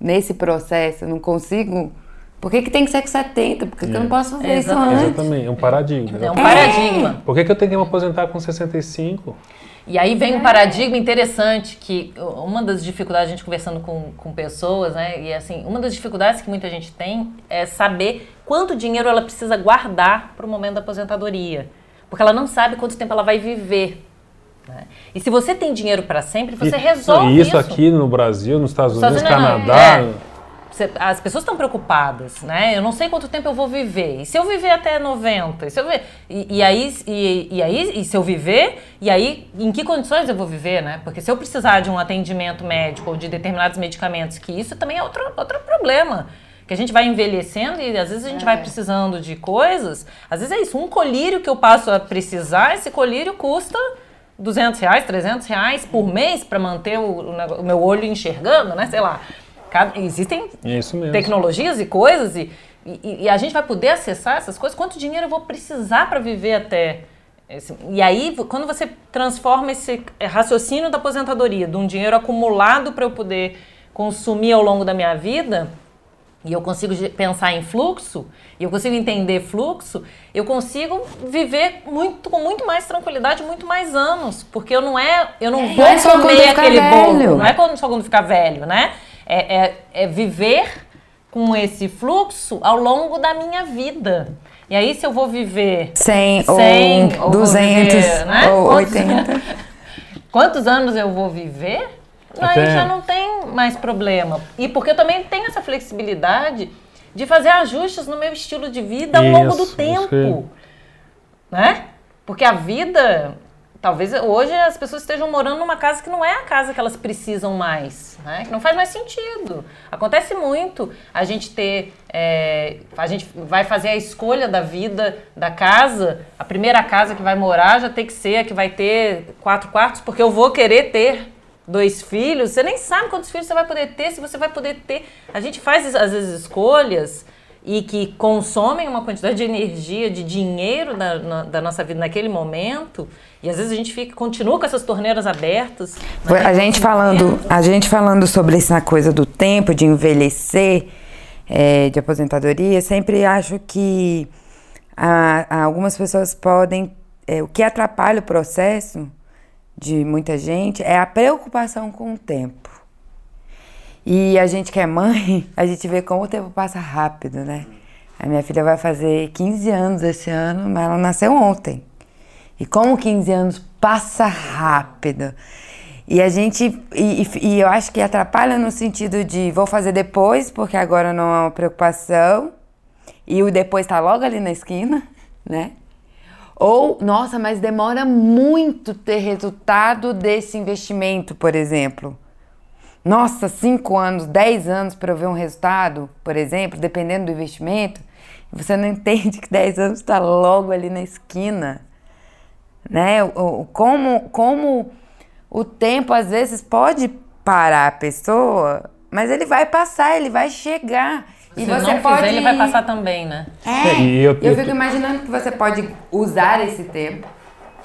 nesse processo eu não consigo por que, que tem que ser com 70? Por que, é. que eu não posso fazer é, isso antes? Exatamente, é um paradigma. É um paradigma. Por que, que eu tenho que me aposentar com 65? E aí vem um paradigma interessante que uma das dificuldades, a gente conversando com, com pessoas, né? E assim, uma das dificuldades que muita gente tem é saber quanto dinheiro ela precisa guardar para o momento da aposentadoria. Porque ela não sabe quanto tempo ela vai viver. Né? E se você tem dinheiro para sempre, você e, resolve isso. Isso aqui no Brasil, nos Estados Unidos, Estados Unidos Canadá. É as pessoas estão preocupadas, né? Eu não sei quanto tempo eu vou viver. E se eu viver até 90? E, se eu viver, e, e aí, e, e, aí, e se eu viver, e aí, em que condições eu vou viver, né? Porque se eu precisar de um atendimento médico ou de determinados medicamentos, que isso também é outro, outro problema. Que a gente vai envelhecendo e às vezes a gente é. vai precisando de coisas. Às vezes é isso, um colírio que eu passo a precisar, esse colírio custa 200 reais, 300 reais por mês para manter o, o, meu olho enxergando, né? Sei lá. Cada, existem tecnologias e coisas e, e, e, a gente vai poder acessar essas coisas. Quanto dinheiro eu vou precisar para viver até? Esse, e aí, quando você transforma esse raciocínio da aposentadoria, de um dinheiro acumulado para eu poder consumir ao longo da minha vida, e eu consigo pensar em fluxo, e eu consigo entender fluxo, eu consigo viver muito com muito mais tranquilidade, muito mais anos, porque eu não é, eu não é, vou é comer aquele bolo, não é quando só quando ficar velho, né? É, é, é viver com esse fluxo ao longo da minha vida. E aí, se eu vou viver 100, 100 ou, ou 200 viver, né? ou 80. <laughs> Quantos anos eu vou viver? Até... Aí já não tem mais problema. E porque eu também tenho essa flexibilidade de fazer ajustes no meu estilo de vida ao isso, longo do tempo. Né? Porque a vida, talvez hoje as pessoas estejam morando numa casa que não é a casa que elas precisam mais, né? Que não faz mais sentido. Acontece muito a gente ter, é, a gente vai fazer a escolha da vida da casa, a primeira casa que vai morar já tem que ser a que vai ter quatro quartos, porque eu vou querer ter dois filhos, você nem sabe quantos filhos você vai poder ter, se você vai poder ter. A gente faz, às vezes, escolhas e que consomem uma quantidade de energia, de dinheiro da, na, da nossa vida naquele momento, e às vezes a gente fica, continua com essas torneiras abertas. A gente falando, a gente falando sobre essa coisa do tempo, de envelhecer, é, de aposentadoria, sempre acho que a, a algumas pessoas podem, é, o que atrapalha o processo de muita gente é a preocupação com o tempo. E a gente que é mãe, <laughs> a gente vê como o tempo passa rápido, né? A minha filha vai fazer 15 anos esse ano, mas ela nasceu ontem. E como 15 anos passa rápido. E a gente. E, e, eu acho que atrapalha no sentido de vou fazer depois, porque agora não é uma preocupação. E o depois está logo ali na esquina, <laughs> né? Ou, nossa, mas demora muito ter resultado desse investimento, por exemplo. Nossa, 5 anos, 10 anos para eu ver um resultado, por exemplo, dependendo do investimento. Você não <laughs> entende que 10 anos está logo ali na esquina. Né? O, como, como o tempo às vezes pode parar a pessoa, mas ele vai passar, ele vai chegar. E Se você não pode. Fizer, ele vai passar também, né? É. E eu, eu, eu fico imaginando que você pode usar esse tempo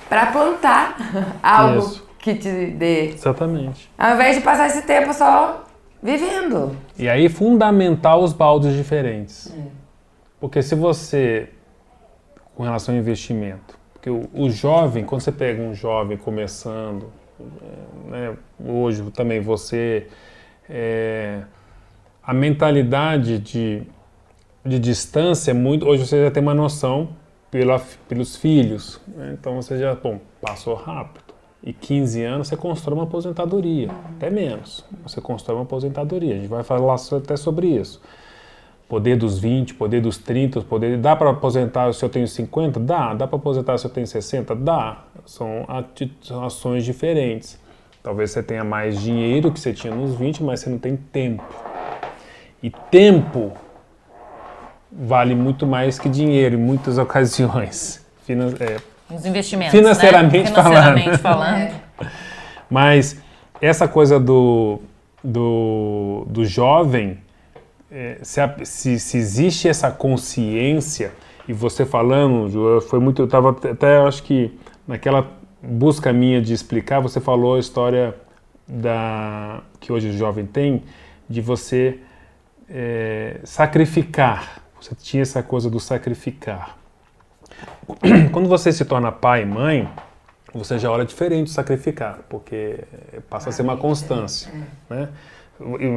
para plantar <laughs> algo Isso. Que te dê. Exatamente. Ao invés de passar esse tempo só vivendo. E aí, fundamental os baldes diferentes. É. Porque se você, com relação ao investimento, porque o, o jovem, quando você pega um jovem começando, é, né, hoje também você. É, a mentalidade de, de distância é muito. Hoje você já tem uma noção pela, pelos filhos. Né? Então você já, bom, passou rápido. E 15 anos você constrói uma aposentadoria, até menos. Você constrói uma aposentadoria. A gente vai falar até sobre isso. Poder dos 20, poder dos 30, poder. Dá para aposentar se eu tenho 50? Dá. Dá para aposentar se eu tenho 60? Dá. São, ações diferentes. Talvez você tenha mais dinheiro que você tinha nos 20, mas você não tem tempo. E tempo vale muito mais que dinheiro em muitas <laughs> ocasiões. Finan é, Os investimentos. Financeiramente, né? financeiramente falando. falando. <laughs> Mas essa coisa do, do, do jovem, é, se, se, se, existe essa consciência, e você falando, foi muito. Eu estava até, acho que naquela busca minha de explicar, você falou a história da que hoje o jovem tem, de você é, sacrificar. Você tinha essa coisa do sacrificar. <clears throat> Quando você se torna pai e mãe, você já olha diferente sacrificar, porque passa a ser uma constância, né?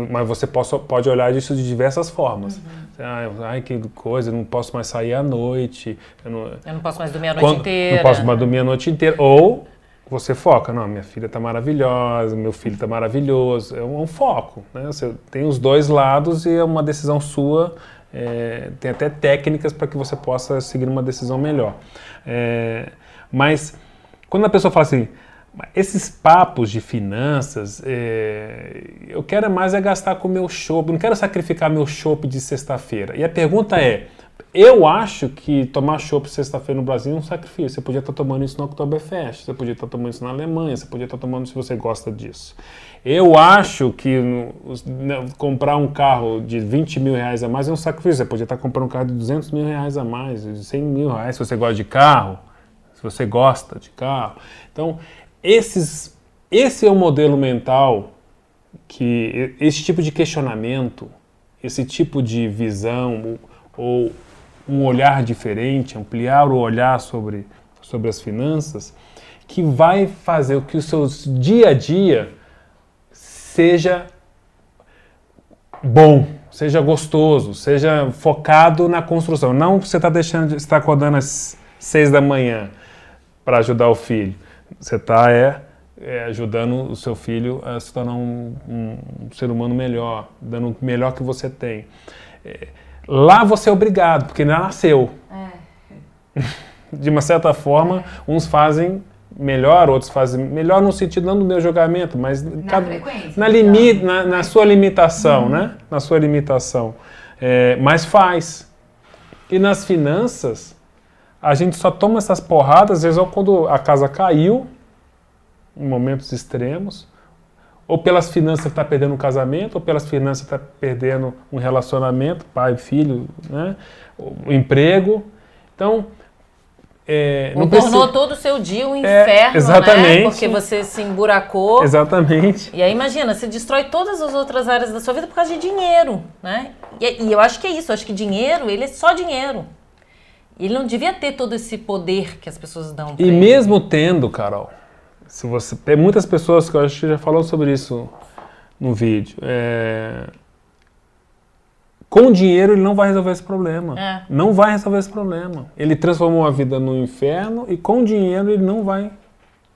Mas você possa, pode olhar isso de diversas formas. Uhum. Ai, que coisa, eu não posso mais sair à noite. Eu não, eu não posso mais dormir a noite Quando, inteira. Não posso mais dormir a noite inteira. Ou você foca, não, minha filha está maravilhosa, meu filho está maravilhoso. É um, é um, foco, né? Você tem os dois lados e é uma decisão sua. É, tem até técnicas para que você possa seguir uma decisão melhor. É, mas quando a pessoa fala assim, esses papos de finanças, é, eu quero mais é gastar com o meu shopping, não quero sacrificar meu shopping de sexta-feira. E a pergunta é, eu acho que tomar chopp sexta-feira no Brasil é um sacrifício. Você podia estar tomando isso no Oktoberfest, você podia estar tomando isso na Alemanha, você podia estar tomando se você gosta disso. Eu acho que né, comprar um carro de 20 mil reais a mais é um sacrifício. Você podia estar comprando um carro de 200 mil reais a mais, de 100 mil reais, se você gosta de carro, se você gosta de carro. Então, esses, esse é o modelo mental que esse tipo de questionamento, esse tipo de visão ou um olhar diferente, ampliar o olhar sobre, sobre as finanças, que vai fazer com que o seu dia a dia seja bom, seja gostoso, seja focado na construção. Não você está deixando de estar acordando às seis da manhã para ajudar o filho. Você está é, é, ajudando o seu filho a se tornar um, um, um, ser humano melhor, dando o melhor que você tem. É, lá você é obrigado, porque ele nasceu. É. <laughs> De uma certa forma, uns fazem melhor, outros fazem melhor no sentido não do meu julgamento, mas na, cada, na, limi, na, na, sua limitação, uhum. né? Na sua limitação. É, mas faz. E nas finanças, a gente só toma essas porradas, às vezes, ou quando a casa caiu, em momentos extremos, ou pelas finanças está perdendo um casamento, ou pelas finanças está perdendo um relacionamento, pai, filho, né? o emprego. Então, é, não tornou precisa... todo o seu dia um é, inferno, é, exatamente. né? Porque você se emburacou. Exatamente. E aí imagina, você destrói todas as outras áreas da sua vida por causa de dinheiro, né? E, e eu acho que é isso, eu acho que dinheiro, ele é só dinheiro. Ele não devia ter todo esse poder que as pessoas dão. E ele. mesmo tendo, Carol, se você tem muitas pessoas que eu acho que já falou sobre isso no vídeo. É, com dinheiro ele não vai resolver esse problema. É. Não vai resolver esse problema. Ele transformou a vida no inferno e com dinheiro ele não vai.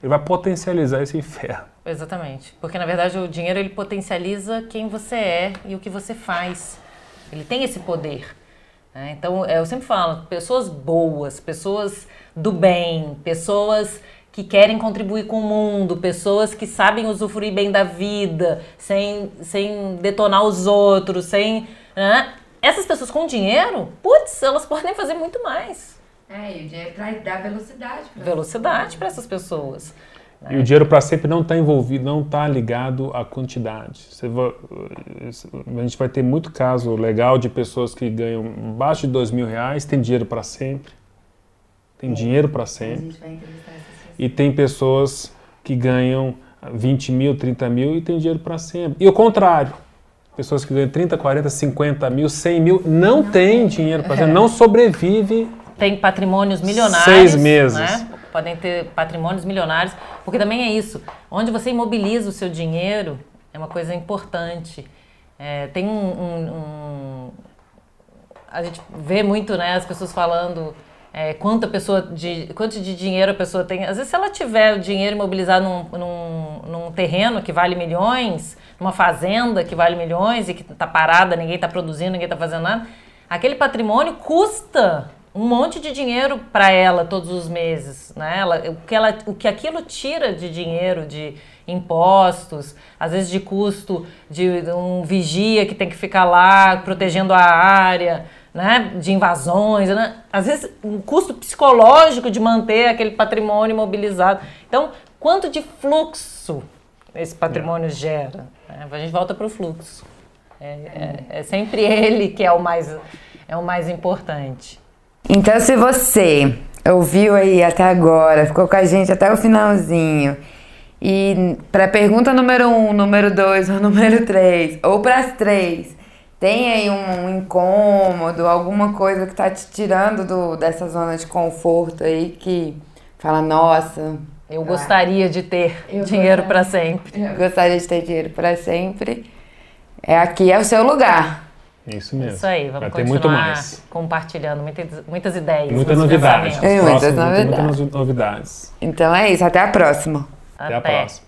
Ele vai potencializar esse inferno. Exatamente. Porque na verdade o dinheiro ele potencializa quem você é e o que você faz. Ele tem esse poder. Né? Então eu sempre falo, pessoas boas, pessoas do bem, pessoas que querem contribuir com o mundo, pessoas que sabem usufruir bem da vida, sem, sem detonar os outros, sem né? Essas pessoas com dinheiro, putz, elas podem fazer muito mais. É, e o dinheiro traz, dá velocidade. Velocidade para essas pessoas. Né? E o dinheiro para sempre não está envolvido, não está ligado à quantidade. Vai, a gente vai ter muito caso legal de pessoas que ganham abaixo de dois mil reais, tem dinheiro para sempre. Tem é. dinheiro para sempre. E tem pessoas que ganham 20 mil, 30 mil e tem dinheiro para sempre. E o contrário pessoas que ganham 30, 40, 50 mil, 100 mil, não, não tem dinheiro para é. <laughs> não sobrevive. Tem patrimônios milionários. Seis meses. Né? Podem ter patrimônios milionários, porque também é isso. Onde você imobiliza o seu dinheiro é uma coisa importante. É, tem um, um, um, A gente vê muito né, as pessoas falando é, quanto, pessoa de, quanto de dinheiro a pessoa tem. Às vezes, se ela tiver o dinheiro imobilizado num, num, num terreno que vale milhões, numa fazenda que vale milhões e que está parada, ninguém está produzindo, ninguém está fazendo nada, aquele patrimônio custa um monte de dinheiro para ela todos os meses, né? Ela, o, que ela, o que aquilo tira de dinheiro, de impostos, às vezes de custo de um vigia que tem que ficar lá protegendo a área, né, de invasões, né? às vezes um custo psicológico de manter aquele patrimônio mobilizado. Então, quanto de fluxo esse patrimônio gera? Né? A gente volta para o fluxo. É, é, é, sempre ele que é o mais é o mais importante. Então, se você ouviu aí até agora, ficou com a gente até o finalzinho, e para a pergunta número um, número dois ou número três, ou para as três, tem aí um, um, incômodo, alguma coisa que tá te tirando do, dessa zona de conforto aí que fala, nossa. Eu ah, gostaria de ter dinheiro para sempre. Eu gostaria de ter dinheiro para sempre. É aqui é o seu lugar. Isso mesmo. Isso aí, vamos Vai continuar compartilhando muitas, muitas ideias. Muitas novidades. muitas novidades. Muitas novidades. Então é isso, até a próxima. Até, até a próxima.